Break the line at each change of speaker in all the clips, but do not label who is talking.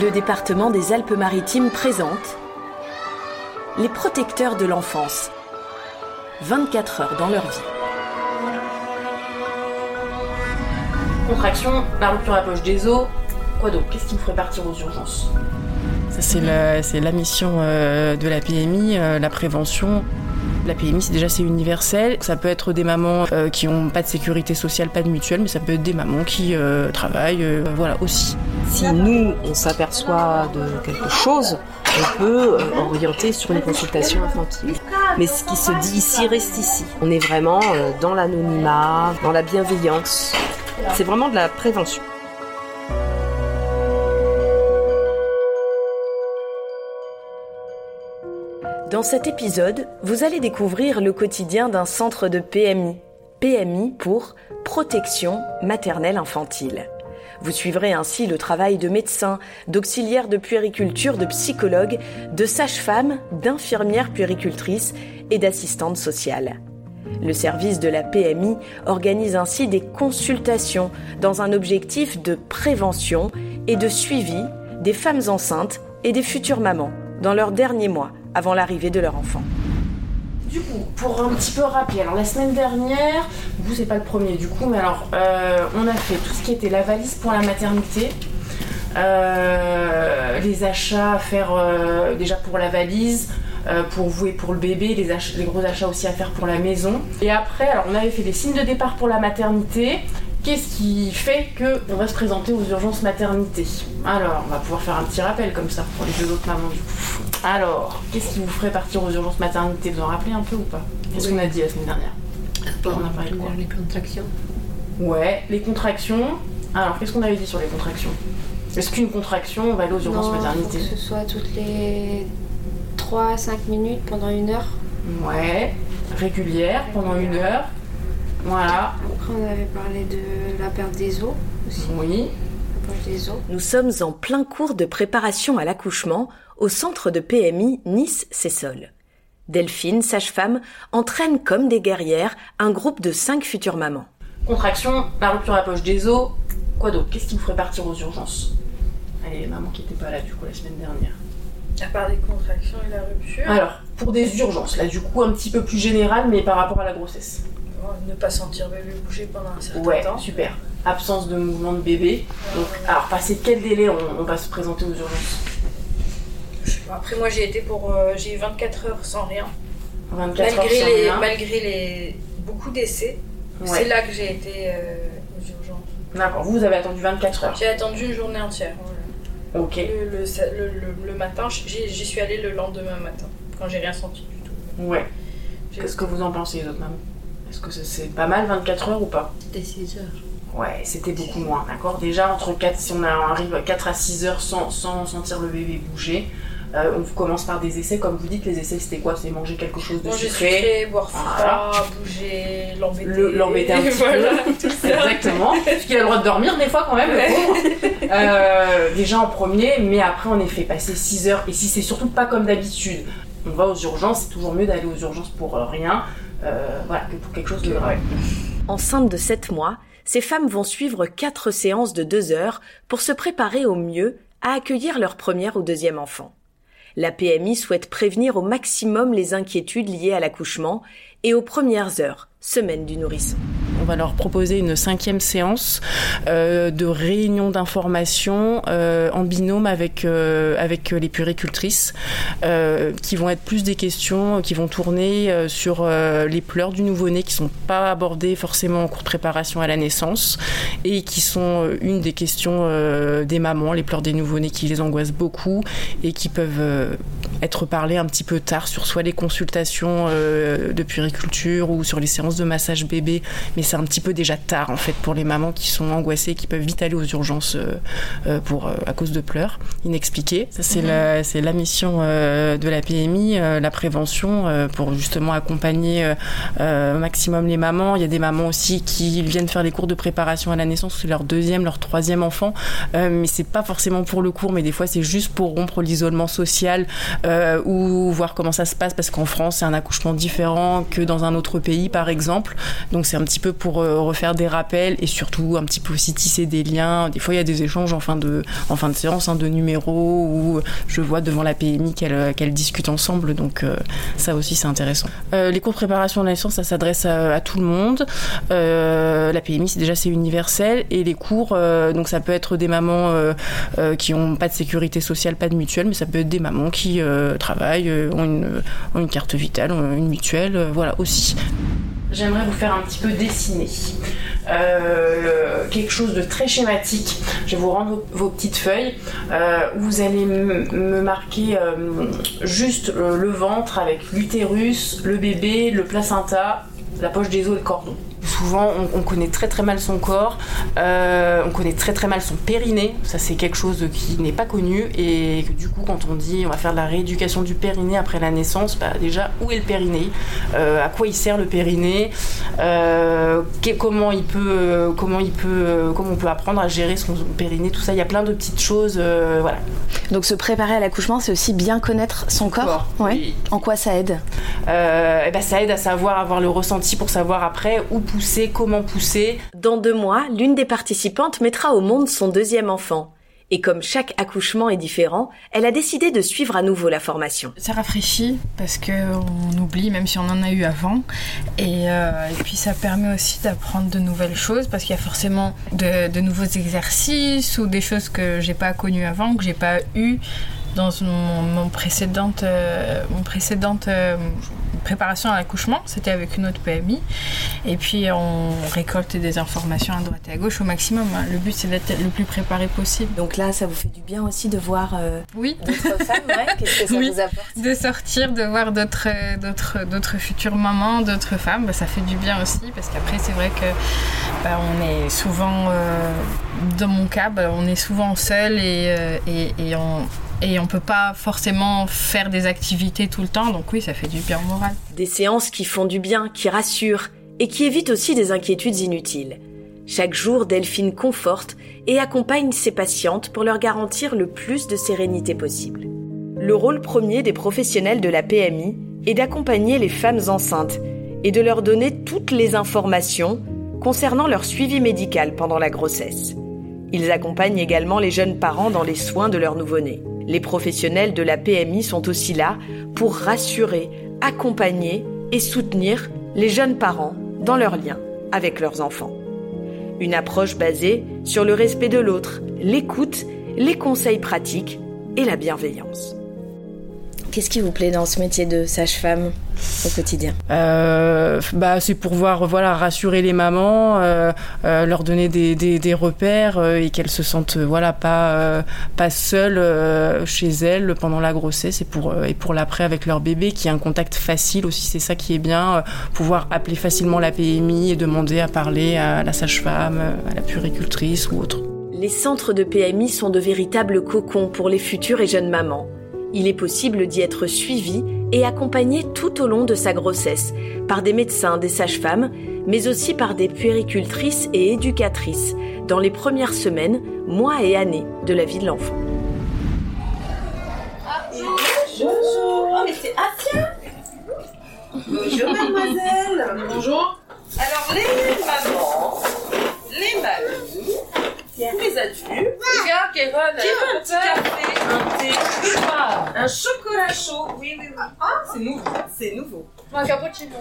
Le département des Alpes-Maritimes présente les protecteurs de l'enfance. 24 heures dans leur vie.
Contraction, la rupture à la poche des os. Quoi d'autre Qu'est-ce qui me ferait partir aux urgences?
Ça, c'est la, c'est la mission euh, de la PMI, euh, la prévention. La PMI, c'est déjà c'est universel. Ça peut être des mamans euh, qui ont pas de sécurité sociale, pas de mutuelle, mais ça peut être des mamans qui euh, travaillent, euh, voilà aussi.
Si nous, on s'aperçoit de quelque chose, on peut orienter sur une consultation infantile. Mais ce qui se dit ici reste ici. On est vraiment dans l'anonymat, dans la bienveillance. C'est vraiment de la prévention.
Dans cet épisode, vous allez découvrir le quotidien d'un centre de PMI. PMI pour Protection maternelle infantile. Vous suivrez ainsi le travail de médecins, d'auxiliaires de puériculture, de psychologues, de sages-femmes, d'infirmières puéricultrices et d'assistantes sociales. Le service de la PMI organise ainsi des consultations dans un objectif de prévention et de suivi des femmes enceintes et des futures mamans dans leurs derniers mois avant l'arrivée de leur enfant.
Du coup, pour un petit peu rappeler, alors la semaine dernière, vous c'est pas le premier du coup, mais alors euh, on a fait tout ce qui était la valise pour la maternité, euh, les achats à faire euh, déjà pour la valise, pour vous et pour le bébé, les, les gros achats aussi à faire pour la maison. Et après, alors on avait fait des signes de départ pour la maternité. Qu'est-ce qui fait que on va se présenter aux urgences maternité Alors, on va pouvoir faire un petit rappel comme ça pour les deux autres mamans du coup. Alors, qu'est-ce qui vous ferait partir aux urgences maternité? Vous en rappelez un peu ou pas? Qu'est-ce qu'on a dit la semaine dernière? On a parlé de quoi?
les contractions.
Ouais, les contractions. Alors, qu'est-ce qu'on avait dit sur les contractions? Est-ce qu'une contraction, on va aller aux urgences
Non, faut
maternité?
que ce soit toutes les 3 à 5 minutes pendant une heure.
Ouais, régulière pendant une heure. Voilà,
Après, on avait parlé de la perte des os aussi,
oui.
Des.
Nous sommes en plein cours de préparation à l'accouchement au centre de PMI Nice-Cessol. Delphine, sage-femme, entraîne comme des guerrières un groupe de cinq futures mamans.
Contraction, la rupture à la poche des os. Quoi d'autre Qu'est-ce qui vous ferait partir aux urgences? Allez, les mamans qui n'étaient pas là du coup la semaine dernière.
À part les contractions et la rupture,
Alors, pour des urgences, là du coup un petit peu plus général, mais par rapport à la grossesse.
ne pas sentir bébé bouger pendant un certain
Ouais,
temps.
super. Absence de mouvement de bébé. Donc, alors, passé quel délai on, on va se présenter aux urgences?
Je sais pas. Après moi j'ai été pour euh, j'ai eu 24 heures sans rien.
24 heures
malgré
sans
les
rien.
malgré les beaucoup d'essais.
Ouais.
C'est là que j'ai été euh, aux urgences.
D'accord, vous, vous avez attendu 24 heures.
J'ai attendu une journée entière. voilà.
Ok.
Le, le, sa- le- le- le matin, j'y j'y suis allée le lendemain matin quand j'ai rien senti du tout.
Ouais. Qu'est-ce que vous en pensez, les autres mamans Est-ce que c'est- c'est pas mal 24 heures ou pas?
C'était 6 heures.
Ouais, c'était beaucoup moins, d'accord Déjà, entre 4, si on a- arrive à 4 à 6 heures sans, sans sentir le bébé bouger, euh, on commence par des essais. Comme vous dites, les essais, c'était quoi? C'est manger quelque chose de
Manger
sucré.
sucré, boire froid,
Voilà.
bouger, l'embêter.
Le- L'embêter un petit
voilà,
peu.
tout ça.
Exactement. Parce qu'il a le droit de dormir des fois quand même, le pauvre. Euh, déjà en premier, mais après en effet, passer 6 heures. Et si c'est surtout pas comme d'habitude, on va aux urgences, c'est toujours mieux d'aller aux urgences pour euh, rien, euh, voilà, que pour quelque chose de grave.
Enceinte de 7 mois, ces femmes vont suivre quatre séances de 2 heures pour se préparer au mieux à accueillir leur premier ou deuxième enfant. La PMI souhaite prévenir au maximum les inquiétudes liées à l'accouchement et aux premières heures, semaines du nourrisson.
On va leur proposer une cinquième séance euh, de réunion d'information euh, en binôme avec euh, avec les puéricultrices, euh, qui vont être plus des questions qui vont tourner sur les pleurs du nouveau-né qui sont pas abordées forcément en cours de préparation à la naissance et qui sont une des questions des mamans, les pleurs des nouveau-nés qui les angoissent beaucoup et qui peuvent être parlées un petit peu tard sur soit les consultations euh, de puériculture ou sur les séances de massage bébé, mais c'est un petit peu déjà tard en fait pour les mamans qui sont angoissées, qui peuvent vite aller aux urgences euh, euh, pour à cause de pleurs inexpliquées. Ça c'est la la mission de la PMI, la prévention pour justement accompagner au maximum les mamans. Il y a des mamans aussi qui viennent faire les cours de préparation à la naissance, c'est leur deuxième, leur troisième enfant, mais c'est pas forcément pour le cours, mais des fois c'est juste pour rompre l'isolement social, euh, euh, ou voir comment ça se passe parce qu'en France c'est un accouchement différent que dans un autre pays par exemple. Donc c'est un petit peu pour euh, refaire des rappels et surtout un petit peu aussi tisser des liens. Des fois il y a des échanges en fin de, en fin de séance hein, de numéros où je vois devant la PMI qu'elles discutent ensemble. Donc ça aussi c'est intéressant. les cours de préparation à la naissance ça s'adresse à, tout le monde. la PMI déjà c'est universel et les cours donc ça peut être des mamans qui ont pas de sécurité sociale, pas de mutuelle, mais ça peut être des mamans qui euh, travaillent, euh, ont une, carte vitale, une mutuelle, euh, voilà aussi.
J'aimerais vous faire un petit peu dessiner. quelque chose de très schématique. Je vais vous rendre vos, petites feuilles vous allez me marquer juste le ventre avec l'utérus, le bébé, le placenta, la poche des os et le cordon. Souvent, on, connaît très très mal son corps, euh, on connaît très très mal son périnée. Ça, c'est quelque chose qui n'est pas connu. Et que du coup, quand on dit on va faire de la rééducation du périnée après la naissance, bah, déjà, où est le périnée? Euh, À quoi il sert le périnée? Euh, Comment il peut, comment il peut, comment on peut apprendre à gérer son périnée? Tout ça, il y a plein de petites choses, voilà.
Donc, se préparer à l'accouchement, c'est aussi bien connaître son corps? En quoi ça aide?
Et eh ben, ça aide à savoir avoir le ressenti pour savoir après où pousser, comment pousser.
Dans deux mois, l'une des participantes mettra au monde son deuxième enfant. Et comme chaque accouchement est différent, elle a décidé de suivre à nouveau la formation.
Ça rafraîchit parce qu'on oublie même si on en a eu avant. Et, euh, puis ça permet aussi d'apprendre de nouvelles choses parce qu'il y a forcément de, nouveaux exercices ou des choses que j'ai pas connues avant, que j'ai pas eu dans mon, mon précédente, euh, mon précédente euh, préparation à l'accouchement, c'était avec une autre PMI. Et puis on récolte des informations à droite et à gauche au maximum. Hein. Le but c'est d'être le plus préparé possible.
Donc là, ça vous fait du bien aussi de voir euh,
oui.
d'autres femmes, Qu'est-ce que ça vous apporte?
De sortir, de voir d'autres, d'autres, d'autres futures mamans, d'autres femmes, bah, ça fait du bien aussi parce qu'après c'est vrai que bah, on est souvent, dans mon cas, bah, on est souvent seul et, et, et on et on peut pas forcément faire des activités tout le temps, donc oui, ça fait du bien au moral.
Des séances qui font du bien, qui rassurent et qui évitent aussi des inquiétudes inutiles. Chaque jour, Delphine conforte et accompagne ses patientes pour leur garantir le plus de sérénité possible. Le rôle premier des professionnels de la PMI est d'accompagner les femmes enceintes et de leur donner toutes les informations concernant leur suivi médical pendant la grossesse. Ils accompagnent également les jeunes parents dans les soins de leur nouveau-né. Les professionnels de la PMI sont aussi là pour rassurer, accompagner et soutenir les jeunes parents dans leurs liens avec leurs enfants. Une approche basée sur le respect de l'autre, l'écoute, les conseils pratiques et la bienveillance. Qu'est-ce qui vous plaît dans ce métier de sage-femme au quotidien?
Euh, bah, C'est pour voir, voilà, rassurer les mamans, euh, euh, leur donner des, des, repères et qu'elles se sentent voilà, pas, pas seules chez elles pendant la grossesse et pour, et pour l'après avec leur bébé, qui a un contact facile aussi, c'est ça qui est bien, pouvoir appeler facilement la PMI et demander à parler à la sage-femme, à la puricultrice ou autre.
Les centres de PMI sont de véritables cocons pour les futures et jeunes mamans il est possible d'y être suivi et accompagné tout au long de sa grossesse par des médecins, des sages-femmes, mais aussi par des puéricultrices et éducatrices dans les premières semaines, mois et années de la vie de l'enfant.
Bonjour, oh, mais c'est Asia Bonjour mademoiselle
Bonjour
Alors les mamans, les mamies, les adultes.
Regarde, Kéron,
qui veut un petit café, un thé, un chocolat chaud. Oui, oui, oui. Ah, c'est nouveau. C'est nouveau.
Un cappuccino.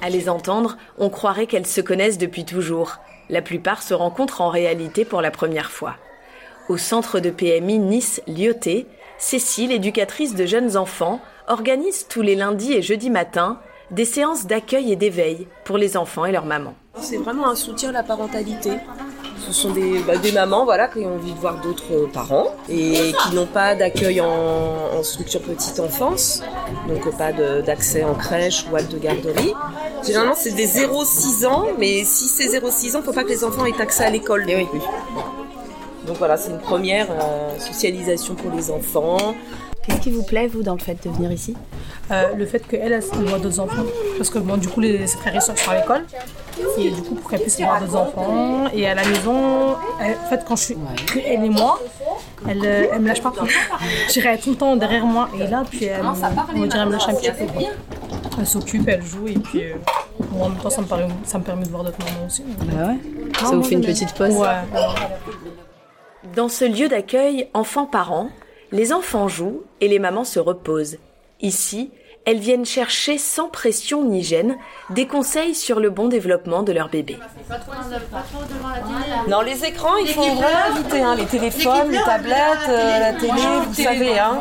À les entendre, on croirait qu'elles se connaissent depuis toujours. La plupart se rencontrent en réalité pour la première fois. Au centre de PMI Nice-Lyoté, Cécile, éducatrice de jeunes enfants, organise tous les lundis et jeudis matins des séances d'accueil et d'éveil pour les enfants et leurs mamans.
C'est vraiment un soutien à la parentalité. Ce sont des, bah, des mamans voilà, qui ont envie de voir d'autres parents et qui n'ont pas d'accueil en, structure petite enfance, donc pas d'accès en crèche ou de garderie. Généralement, c'est des 0-6 ans, mais si c'est 0-6 ans, il ne faut pas que les enfants aient accès à l'école.
Eh oui.
Donc voilà, c'est une première euh, socialisation pour les enfants.
Qu'est-ce qui vous plaît, vous, dans le fait de venir ici?
Euh, Le fait qu'elle, elle, voit d'autres enfants. Parce que, bon, du coup, les, ses frères et soeurs sont à l'école. Et du coup, pour qu'elle puisse voir d'autres enfants. Et à la maison, en fait, quand je suis elle et moi, Elle, euh, elle me lâche pas. Je dirais, elle est tout le temps derrière moi. Et là, puis elle, on dirait, elle me lâche un petit peu. quoi. Elle s'occupe, elle joue. Et puis, euh, moi, en même temps, ça me, permet, ça me permet de voir d'autres mamans aussi.
Bah ouais.
Ah,
Ça vous fait une petite pause
Ouais.
Dans ce lieu d'accueil enfants-parents, les enfants jouent et les mamans se reposent. Ici, elles viennent chercher sans pression ni gêne des conseils sur le bon développement de leur bébé.
Non, les écrans, il faut vraiment éviter. hein, les téléphones, les tablettes, euh, la télé, vous savez. Hein.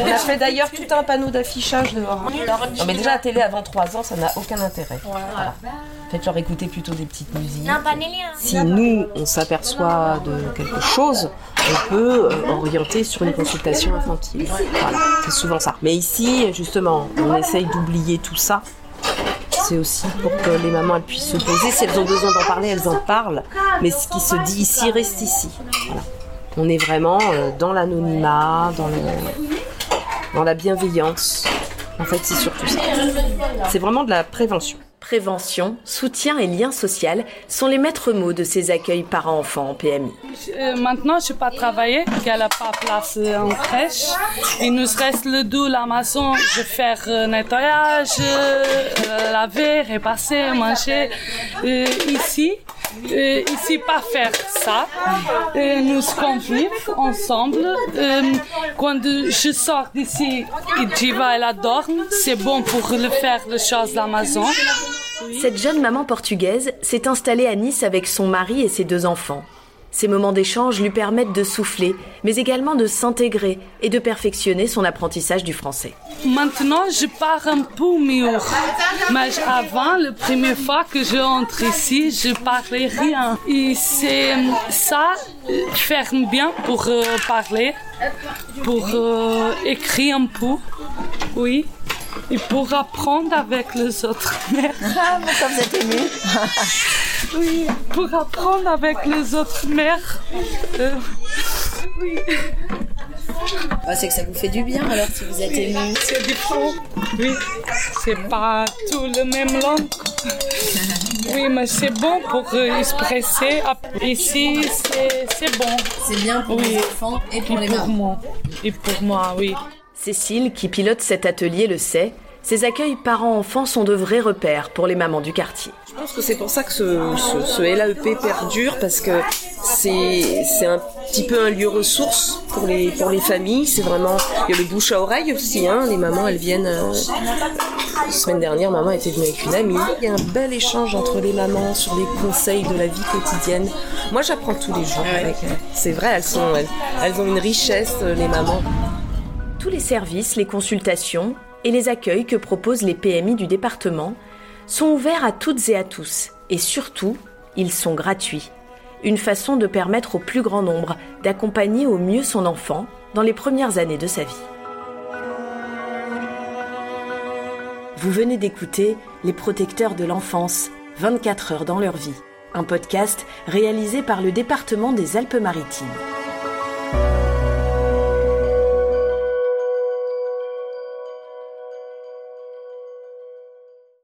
On a fait d'ailleurs tout un panneau d'affichage dehors. Non, mais déjà, la télé avant 3 ans, ça n'a aucun intérêt. Voilà. Faites-leur écouter plutôt des petites musiques. Si nous, on s'aperçoit de quelque chose, on peut euh, orienter sur une consultation infantile. Voilà, c'est souvent ça. Mais ici, justement, on essaye d'oublier tout ça. C'est aussi pour que les mamans elles puissent se poser. Si elles ont besoin d'en parler, elles en parlent. Mais ce qui se dit ici reste ici. Voilà. On est vraiment euh, dans l'anonymat, dans, le- dans la bienveillance. En fait, c'est surtout ça. C'est vraiment de la prévention.
Prévention, soutien et lien social sont les maîtres mots de ces accueils parents-enfants en PMI.
Euh, maintenant, je ne pas travailler, qu'elle n'a pas place en crèche. Il nous reste le dos, la maison, je faire euh, nettoyage, euh, laver, repasser, manger. Ici, ici, pas faire ça. Nous convivons ensemble. Quand je sors d'ici, Jiva, elle adore. C'est bon pour le faire les choses à.
Cette jeune maman portugaise s'est installée à Nice avec son mari et ses deux enfants. Ces moments d'échange lui permettent de souffler, mais également de s'intégrer et de perfectionner son apprentissage du français.
Maintenant, je pars un peu mieux. Mais avant, la première fois que je entre ici, je parlais rien. Et c'est ça, faire bien pour euh, parler, pour euh, écrire un peu, oui. Et pour apprendre avec les autres mères.
Ah, ça vous êtes ému
Oui, pour apprendre avec les autres mères. Euh, oui.
Bah, C'est que ça vous fait du bien alors si vous êtes ému.
C'est différent. Oui, c'est pas tout le même langue. Oui, mais c'est bon pour expresser. Ici, c'est bon.
C'est bien pour
Oui.
les enfants et pour
Et
les
pour moi. Et pour moi, oui.
Cécile, qui pilote cet atelier, le sait, ces accueils parents-enfants sont de vrais repères pour les mamans du quartier.
Je pense que c'est pour ça que ce, ce- ce LAEP perdure parce que c'est un petit peu un lieu ressource pour les pour les familles. C'est vraiment il y a le bouche à oreille aussi. Hein, les mamans elles viennent. euh, la semaine dernière, maman était venue avec une amie. Il y a un bel échange entre les mamans sur les conseils de la vie quotidienne. Moi, j'apprends tous les jours avec elles. C'est vrai, elles sont elles, elles ont une richesse euh, les mamans.
Tous les services, les consultations et les accueils que proposent les PMI du département sont ouverts à toutes et à tous. Et surtout, ils sont gratuits. Une façon de permettre au plus grand nombre d'accompagner au mieux son enfant dans les premières années de sa vie. Vous venez d'écouter Les protecteurs de l'enfance, 24 heures dans leur vie, un podcast réalisé par le département des Alpes-Maritimes.